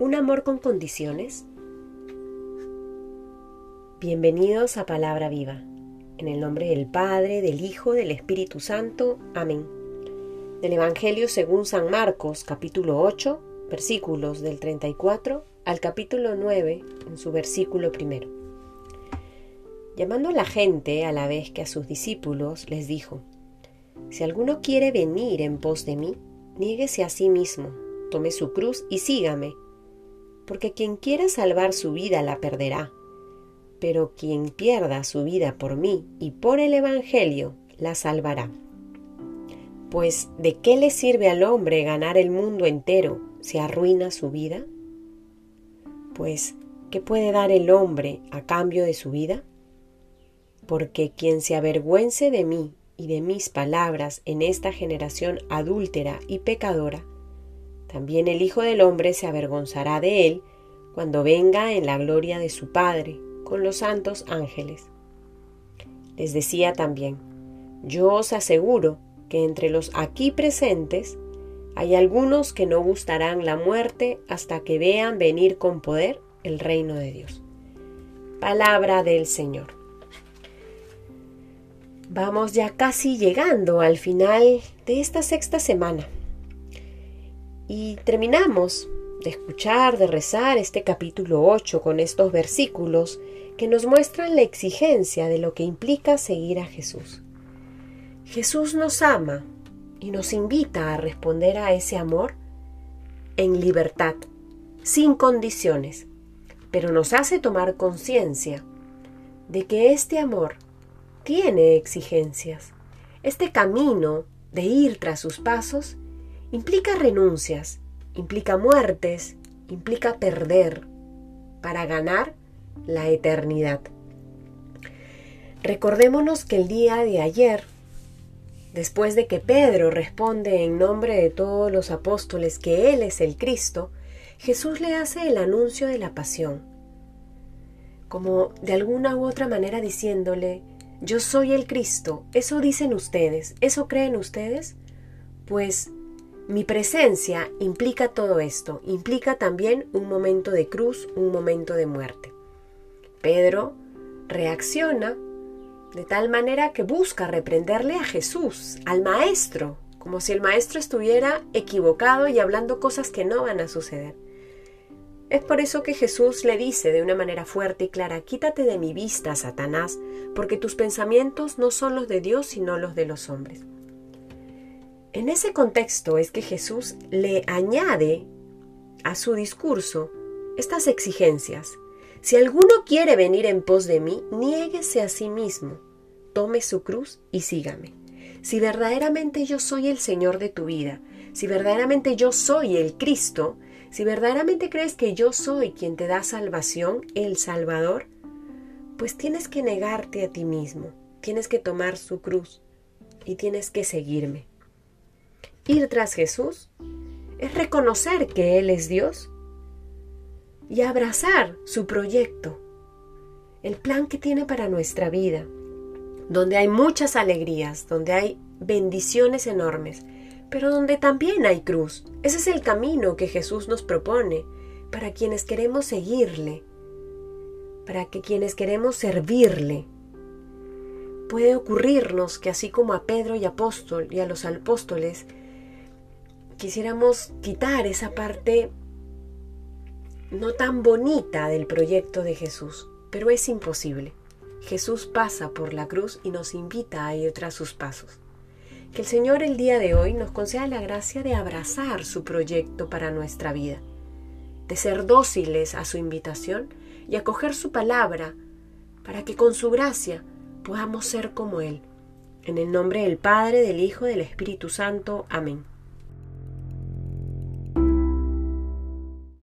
¿Un amor con condiciones? Bienvenidos a Palabra Viva, en el nombre del Padre, del Hijo, del Espíritu Santo. Amén. Del Evangelio según San Marcos, capítulo 8, versículos del 34 al capítulo 9, en su versículo primero. Llamando a la gente a la vez que a sus discípulos, les dijo, Si alguno quiere venir en pos de mí, niéguese a sí mismo, tome su cruz y sígame porque quien quiera salvar su vida la perderá, pero quien pierda su vida por mí y por el Evangelio la salvará. Pues ¿de qué le sirve al hombre ganar el mundo entero si arruina su vida? Pues ¿qué puede dar el hombre a cambio de su vida? Porque quien se avergüence de mí y de mis palabras en esta generación adúltera y pecadora, también el Hijo del Hombre se avergonzará de él cuando venga en la gloria de su Padre con los santos ángeles. Les decía también, yo os aseguro que entre los aquí presentes hay algunos que no gustarán la muerte hasta que vean venir con poder el reino de Dios. Palabra del Señor. Vamos ya casi llegando al final de esta sexta semana. Y terminamos de escuchar, de rezar este capítulo 8 con estos versículos que nos muestran la exigencia de lo que implica seguir a Jesús. Jesús nos ama y nos invita a responder a ese amor en libertad, sin condiciones, pero nos hace tomar conciencia de que este amor tiene exigencias. Este camino de ir tras sus pasos Implica renuncias, implica muertes, implica perder para ganar la eternidad. Recordémonos que el día de ayer, después de que Pedro responde en nombre de todos los apóstoles que Él es el Cristo, Jesús le hace el anuncio de la pasión, como de alguna u otra manera diciéndole, yo soy el Cristo, eso dicen ustedes, eso creen ustedes, pues mi presencia implica todo esto, implica también un momento de cruz, un momento de muerte. Pedro reacciona de tal manera que busca reprenderle a Jesús, al Maestro, como si el Maestro estuviera equivocado y hablando cosas que no van a suceder. Es por eso que Jesús le dice de una manera fuerte y clara, quítate de mi vista, Satanás, porque tus pensamientos no son los de Dios, sino los de los hombres. En ese contexto es que Jesús le añade a su discurso estas exigencias. Si alguno quiere venir en pos de mí, niéguese a sí mismo, tome su cruz y sígame. Si verdaderamente yo soy el Señor de tu vida, si verdaderamente yo soy el Cristo, si verdaderamente crees que yo soy quien te da salvación, el Salvador, pues tienes que negarte a ti mismo, tienes que tomar su cruz y tienes que seguirme. Ir tras Jesús es reconocer que Él es Dios y abrazar su proyecto, el plan que tiene para nuestra vida, donde hay muchas alegrías, donde hay bendiciones enormes, pero donde también hay cruz. Ese es el camino que Jesús nos propone para quienes queremos seguirle, para que quienes queremos servirle. Puede ocurrirnos que así como a Pedro y apóstol y a los apóstoles quisiéramos quitar esa parte no tan bonita del proyecto de Jesús, pero es imposible. Jesús pasa por la cruz y nos invita a ir tras sus pasos. Que el Señor el día de hoy nos conceda la gracia de abrazar su proyecto para nuestra vida, de ser dóciles a su invitación y acoger su palabra para que con su gracia podamos ser como Él. En el nombre del Padre, del Hijo y del Espíritu Santo. Amén.